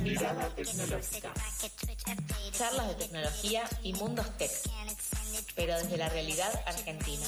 Mirada tecnológica. Charlas de tecnología y mundos tech, pero desde la realidad argentina.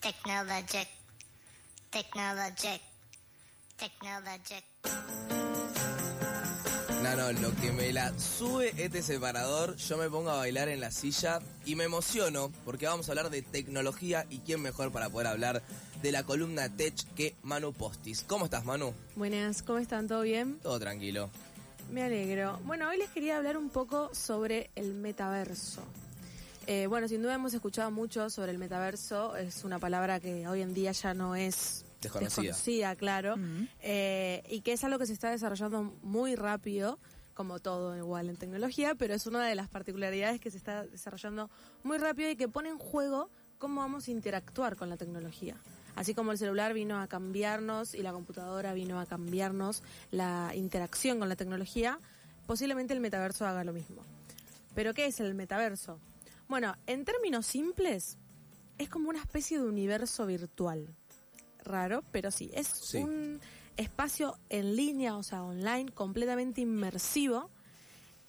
Technologic. Technologic. Technologic. No, no, lo que me la sube este separador, yo me pongo a bailar en la silla y me emociono porque vamos a hablar de tecnología y quién mejor para poder hablar de la columna Tech que Manu Postis. ¿Cómo estás, Manu? Buenas, ¿cómo están? ¿Todo bien? Todo tranquilo. Me alegro. Bueno, hoy les quería hablar un poco sobre el metaverso. Eh, bueno, sin duda hemos escuchado mucho sobre el metaverso. Es una palabra que hoy en día ya no es desconocida, claro, eh, y que es algo que se está desarrollando muy rápido, como todo igual en tecnología, pero es una de las particularidades que se está desarrollando muy rápido y que pone en juego cómo vamos a interactuar con la tecnología. Así como el celular vino a cambiarnos y la computadora vino a cambiarnos la interacción con la tecnología, posiblemente el metaverso haga lo mismo. ¿Pero qué es el metaverso? Bueno, en términos simples, es como una especie de universo virtual. Raro, pero sí, es un espacio en línea, o sea, online, completamente inmersivo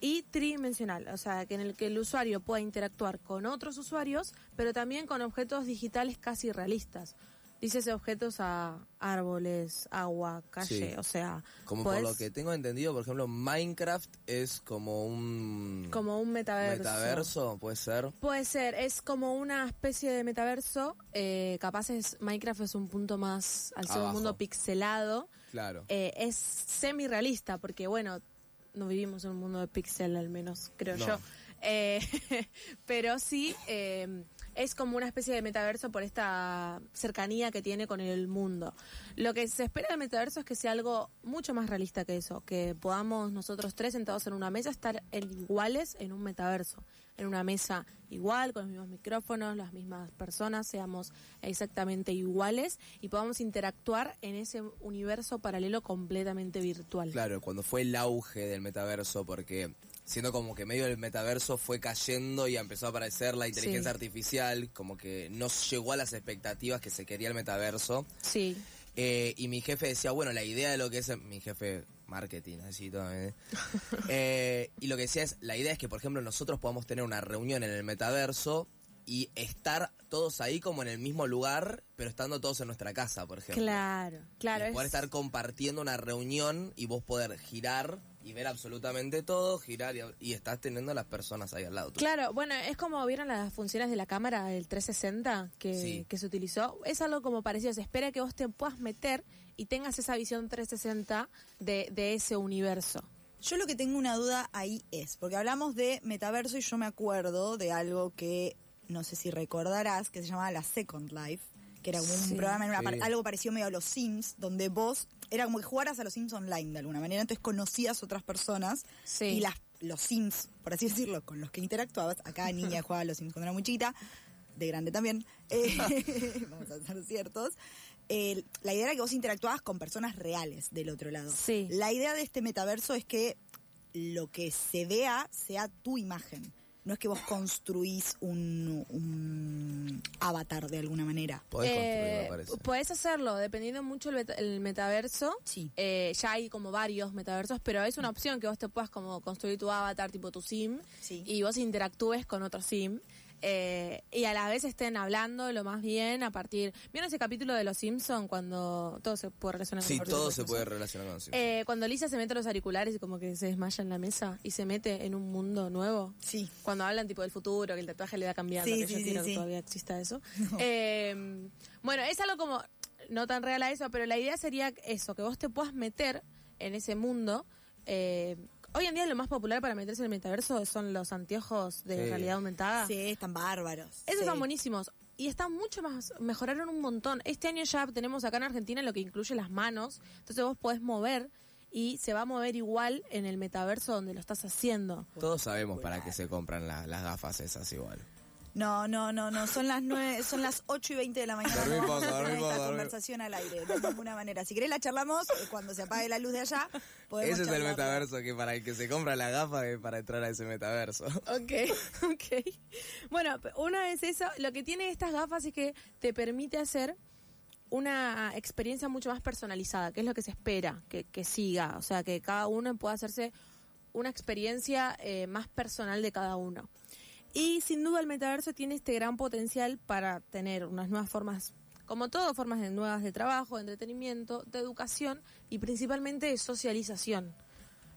y tridimensional, o sea, que en el que el usuario pueda interactuar con otros usuarios, pero también con objetos digitales casi realistas dices objetos a árboles, agua, calle, o sea... Como por lo que tengo entendido, por ejemplo, Minecraft es como un... Como un metaverso. ¿Metaverso? ¿Puede ser? Puede ser, es como una especie de metaverso. Eh, capaz es, Minecraft es un punto más, al ser un mundo pixelado. Claro. Eh, es semi-realista, porque bueno, no vivimos en un mundo de pixel al menos, creo yo. Eh, pero sí... Es como una especie de metaverso por esta cercanía que tiene con el mundo. Lo que se espera del metaverso es que sea algo mucho más realista que eso, que podamos nosotros tres sentados en una mesa estar iguales en un metaverso, en una mesa igual, con los mismos micrófonos, las mismas personas, seamos exactamente iguales y podamos interactuar en ese universo paralelo completamente virtual. Claro, cuando fue el auge del metaverso, porque siendo como que medio del metaverso fue cayendo y empezó a aparecer la inteligencia artificial, como que no llegó a las expectativas que se quería el metaverso. Sí. Eh, y mi jefe decía, bueno, la idea de lo que es mi jefe marketing, así todo. ¿eh? eh, y lo que decía es, la idea es que, por ejemplo, nosotros podamos tener una reunión en el metaverso y estar todos ahí como en el mismo lugar, pero estando todos en nuestra casa, por ejemplo. Claro, claro. Y poder estar compartiendo una reunión y vos poder girar y ver absolutamente todo, girar y, estás teniendo a las personas ahí al lado. Claro, bueno, es como vieron las funciones de la cámara del 360 que, que se utilizó. Es algo como parecido, se espera que vos te puedas meter y tengas esa visión 360 de, de ese universo. Yo lo que tengo una duda ahí es, porque hablamos de metaverso y yo me acuerdo de algo que no sé si recordarás, que se llamaba la Second Life, que era como un programa, algo parecido medio a los Sims, donde vos, era como que jugaras a los Sims online de alguna manera, entonces conocías otras personas y las, los Sims, por así decirlo, con los que interactuabas, acá niña jugaba a los Sims cuando era muy chiquita, de grande también, eh, vamos a ser ciertos, la idea era que vos interactuabas con personas reales del otro lado. La idea de este metaverso es que lo que se vea sea tu imagen no es que vos construís un, avatar de alguna manera. Podés eh, construirlo, Podés hacerlo, dependiendo mucho el, metaverso. Sí. Eh, ya hay como varios metaversos, pero es una opción que vos te puedas como construir tu avatar, tipo tu sim, y vos interactúes con otro sim. Eh, y a la vez estén hablando lo más bien a partir. ¿Vieron ese capítulo de Los Simpsons cuando todo se puede relacionar con Sí, todo se puede relacionar con los Simpsons. Eh, cuando Lisa se mete los auriculares y como que se desmaya en la mesa y se mete en un mundo nuevo. Sí. Cuando hablan tipo del futuro, que el tatuaje le da cambiando, que yo quiero que todavía exista eso. Eh, bueno, es algo como no tan real a eso, pero la idea sería eso, que vos te puedas meter en ese mundo. Eh, Hoy en día lo más popular para meterse en el metaverso son los anteojos de realidad aumentada. Sí, están bárbaros. Esos están buenísimos. Y están mucho más, mejoraron un montón. Este año ya tenemos acá en Argentina lo que incluye las manos. Entonces vos podés mover y se va a mover igual en el metaverso donde lo estás haciendo. Todos sabemos para qué se compran las gafas esas igual. No, no, no, no. Son las nueve, son las 8 y 20 de la mañana. Dormí no vamos a esta conversación al aire, de ninguna manera. Si querés la charlamos eh, cuando se apague la luz de allá. podemos Ese es el metaverso que para el que se compra la gafa es para entrar a ese metaverso. Ok, ok. Bueno, una vez eso, lo que tiene estas gafas es que te permite hacer una experiencia mucho más personalizada, que es lo que se espera que, que siga, o sea, que cada uno pueda hacerse una experiencia eh, más personal de cada uno. Y sin duda el metaverso tiene este gran potencial para tener unas nuevas formas, como todo, formas de nuevas de trabajo, de entretenimiento, de educación y principalmente de socialización.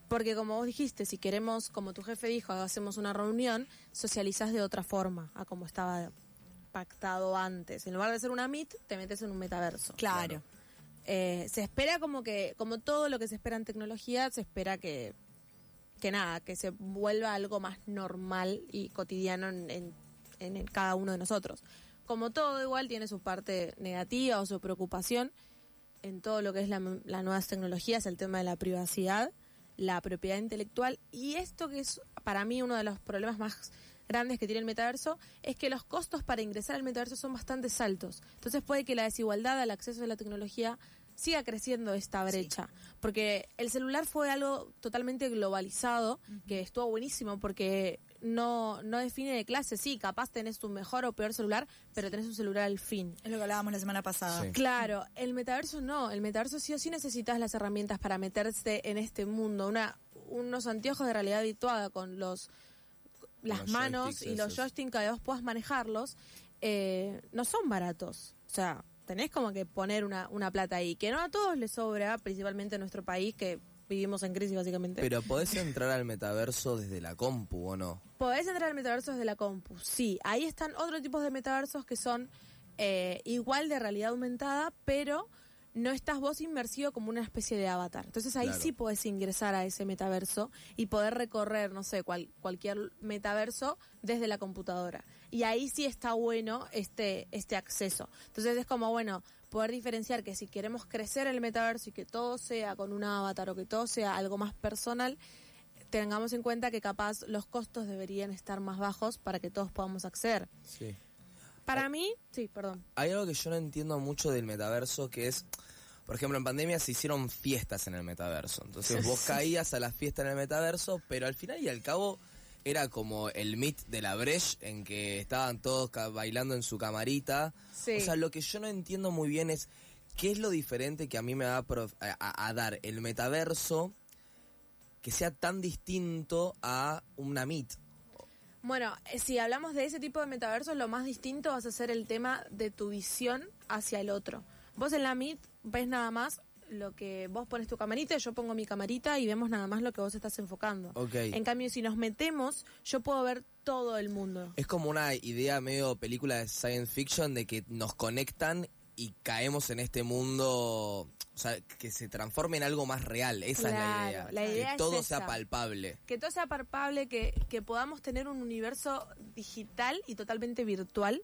Porque como vos dijiste, si queremos, como tu jefe dijo, hacemos una reunión, socializás de otra forma a como estaba pactado antes. En lugar de hacer una meet, te metes en un metaverso. Claro. Eh, se espera como que, como todo lo que se espera en tecnología, se espera que, que nada, que se vuelva algo más normal y cotidiano en, en- cada uno de nosotros. Como todo igual tiene su parte negativa o su preocupación en todo lo que es la, las nuevas tecnologías, el tema de la privacidad, la propiedad intelectual y esto que es para mí uno de los problemas más grandes que tiene el metaverso es que los costos para ingresar al metaverso son bastante altos. Entonces puede que la desigualdad al acceso a la tecnología siga creciendo esta brecha. Porque el celular fue algo totalmente globalizado, que estuvo buenísimo porque no, no define de clase. Sí, capaz tenés tu mejor o peor celular, pero tenés un celular al fin. Es lo que hablábamos la semana pasada. Sí. Claro, el metaverso no, el metaverso sí o sí necesitas las herramientas para meterte en este mundo, una unos anteojos de realidad virtual con los las Los manos y los joysticks que vos puedas manejarlos, eh, no son baratos. O sea, tenés como que poner una, una plata ahí, que no a todos les sobra, principalmente en nuestro país, que vivimos en crisis básicamente. Pero podés entrar al metaverso desde la compu o no. Podés entrar al metaverso desde la compu, sí. Ahí están otros tipos de metaversos que son eh, igual de realidad aumentada, pero no estás vos inmersivo como una especie de avatar. Entonces ahí Claro. sí podés ingresar a ese metaverso y poder recorrer, no sé, cual- cualquier metaverso desde la computadora. Y ahí sí está bueno este, este acceso. Entonces es como, bueno, poder diferenciar que si queremos crecer el metaverso y que todo sea con un avatar o que todo sea algo más personal, tengamos en cuenta que capaz los costos deberían estar más bajos para que todos podamos acceder. Sí. Para mí, sí, perdón. Hay algo que yo no entiendo mucho del metaverso que es, por ejemplo, en pandemia se hicieron fiestas en el metaverso. Entonces vos caías a la fiesta en el metaverso, pero al final y al cabo era como el meet de la Breche en que estaban todos bailando en su camarita. Sí. O sea, lo que yo no entiendo muy bien es qué es lo diferente que a mí me va a- a- a dar el metaverso que sea tan distinto a una meet. Bueno, eh, si hablamos de ese tipo de metaversos, lo más distinto vas a ser el tema de tu visión hacia el otro. Vos en la Meet ves nada más lo que vos pones tu camarita, yo pongo mi camarita y vemos nada más lo que vos estás enfocando. Ok. En cambio, si nos metemos, yo puedo ver todo el mundo. Es como una idea medio película de science fiction de que nos conectan y caemos en este mundo, o sea, que se transforme en algo más real. Esa es la idea. la idea que es todo esa. sea palpable. que todo sea palpable, que, que podamos tener un universo digital y totalmente virtual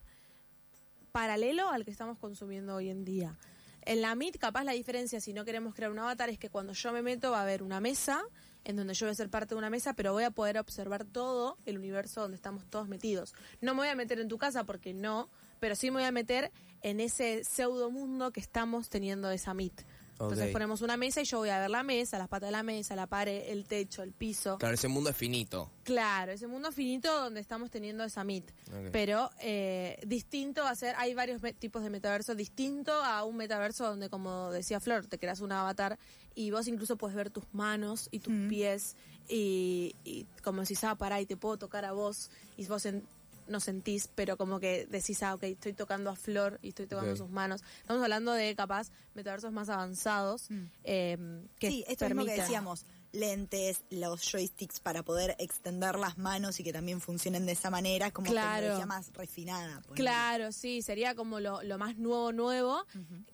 paralelo al que estamos consumiendo hoy en día. En la Meet, capaz la diferencia, si no queremos crear un avatar, es que cuando yo me meto va a haber una mesa, en donde yo voy a ser parte de una mesa, pero voy a poder observar todo el universo donde estamos todos metidos. No me voy a meter en tu casa porque no, pero sí me voy a meter en ese pseudo mundo que estamos teniendo esa Meet. Entonces ponemos una mesa y yo voy a ver la mesa, las patas de la mesa, la pared, el techo, el piso. Claro, ese mundo es finito. Claro, ese mundo finito donde estamos teniendo esa meet. Pero eh, distinto va a ser, hay varios tipos de metaverso, distinto a un metaverso donde, como decía Flor, te creas un avatar y vos incluso puedes ver tus manos y tus pies y, y como decís, ah, pará, y te puedo tocar a vos y vos en- no sentís, pero como que decís, ah, ok, estoy tocando a Flor y estoy tocando sus manos. Estamos hablando de, capaz, metaversos más avanzados eh, que sí, esto mismo que decíamos, lentes, los joysticks para poder extender las manos y que también funcionen de esa manera, es como Claro. tecnología más refinada. ponele. Claro, sí, sería como lo, lo más nuevo, nuevo,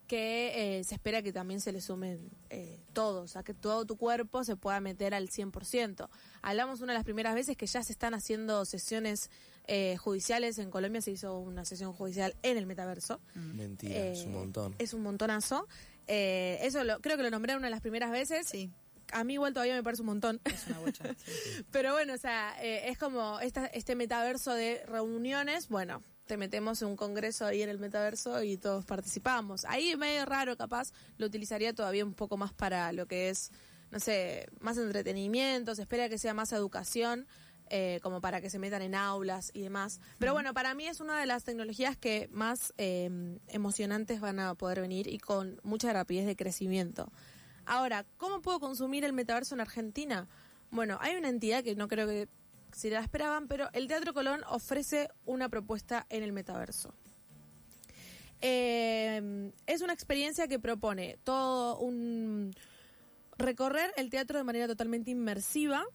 que eh, se espera que también se le sumen eh, todos, a que todo tu cuerpo se pueda meter al 100%. Hablamos una de las primeras veces que ya se están haciendo sesiones eh, judiciales, en Colombia se hizo una sesión judicial en el metaverso. Mentira, es un Eh, montón. Es un montonazo. Eh, eso lo, creo que lo nombré una de las primeras veces. Sí. a mí igual todavía me parece un montón. Es una bocha. sí. Pero bueno, o sea, eh, es como esta, este metaverso de reuniones, bueno, te metemos en un congreso ahí en el metaverso y todos participamos. Ahí es medio raro, capaz, lo utilizaría todavía un poco más para lo que es, no sé, más entretenimiento, se espera que sea más educación. Eh, como para que se metan en aulas y demás. Pero bueno, para mí es una de las tecnologías que más eh, emocionantes van a poder venir y con mucha rapidez de crecimiento. Ahora, ¿cómo puedo consumir el metaverso en Argentina? Bueno, hay una entidad que no creo que si la esperaban, pero el Teatro Colón ofrece una propuesta en el metaverso. Eh, es una experiencia que propone todo un recorrer el teatro de manera totalmente inmersiva.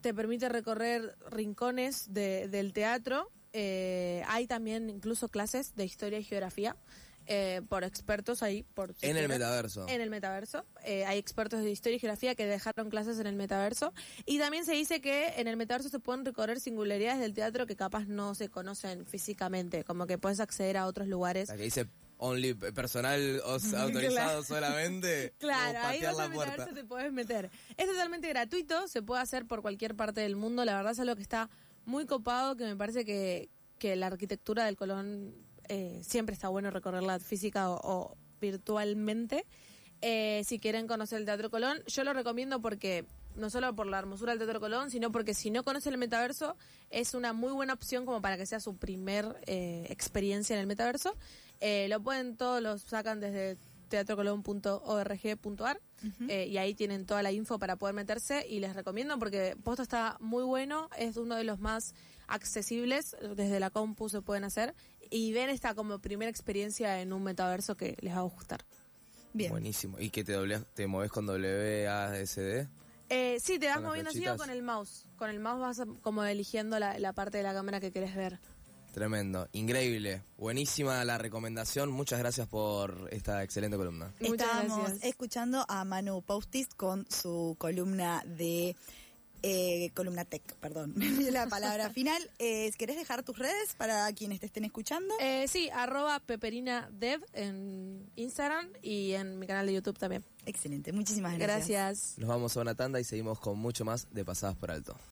Te permite recorrer rincones de- del teatro. Eh, hay también incluso clases de historia y geografía eh, por expertos ahí. Por, si En el metaverso. En el metaverso. Eh, hay expertos de historia y geografía que dejaron clases en el metaverso. Y también se dice que en el metaverso se pueden recorrer singularidades del teatro que capaz no se conocen físicamente. Como que puedes acceder a otros lugares. La que dice only personal autorizado solamente. Claro, ahí vas la al puerta. metaverso te puedes meter. Es totalmente gratuito, se puede hacer por cualquier parte del mundo. La verdad es algo que está muy copado, que me parece que, que la arquitectura del Colón eh, siempre está bueno recorrerla física o, o virtualmente. Eh, si quieren conocer el Teatro Colón, yo lo recomiendo porque no solo por la hermosura del Teatro Colón, sino porque si no conocen el metaverso, es una muy buena opción como para que sea su primer eh, experiencia en el metaverso. Eh, lo pueden, todos los sacan desde teatrocolón.org.ar eh, y ahí tienen toda la info para poder meterse y les recomiendo porque Posta está muy bueno, es uno de los más accesibles, desde la compu se pueden hacer y ven esta como primera experiencia en un metaverso que les va a gustar. Bien. Buenísimo. ¿Y que te, doble, te moves con WASD? Eh, sí, te vas ¿Con las moviendo así con el mouse. Con el mouse vas como eligiendo la, la parte de la cámara que querés ver. Tremendo, increíble. Buenísima la recomendación. Muchas gracias por esta excelente columna. Estábamos escuchando a Manu Postis con su columna de eh, columna tech, perdón, la palabra final. Eh, ¿Querés dejar tus redes para quienes te estén escuchando? Eh, sí, arroba peperinadev en Instagram y en mi canal de YouTube también. Excelente, muchísimas gracias. Gracias. Nos vamos a una tanda y seguimos con mucho más de Pasadas por Alto.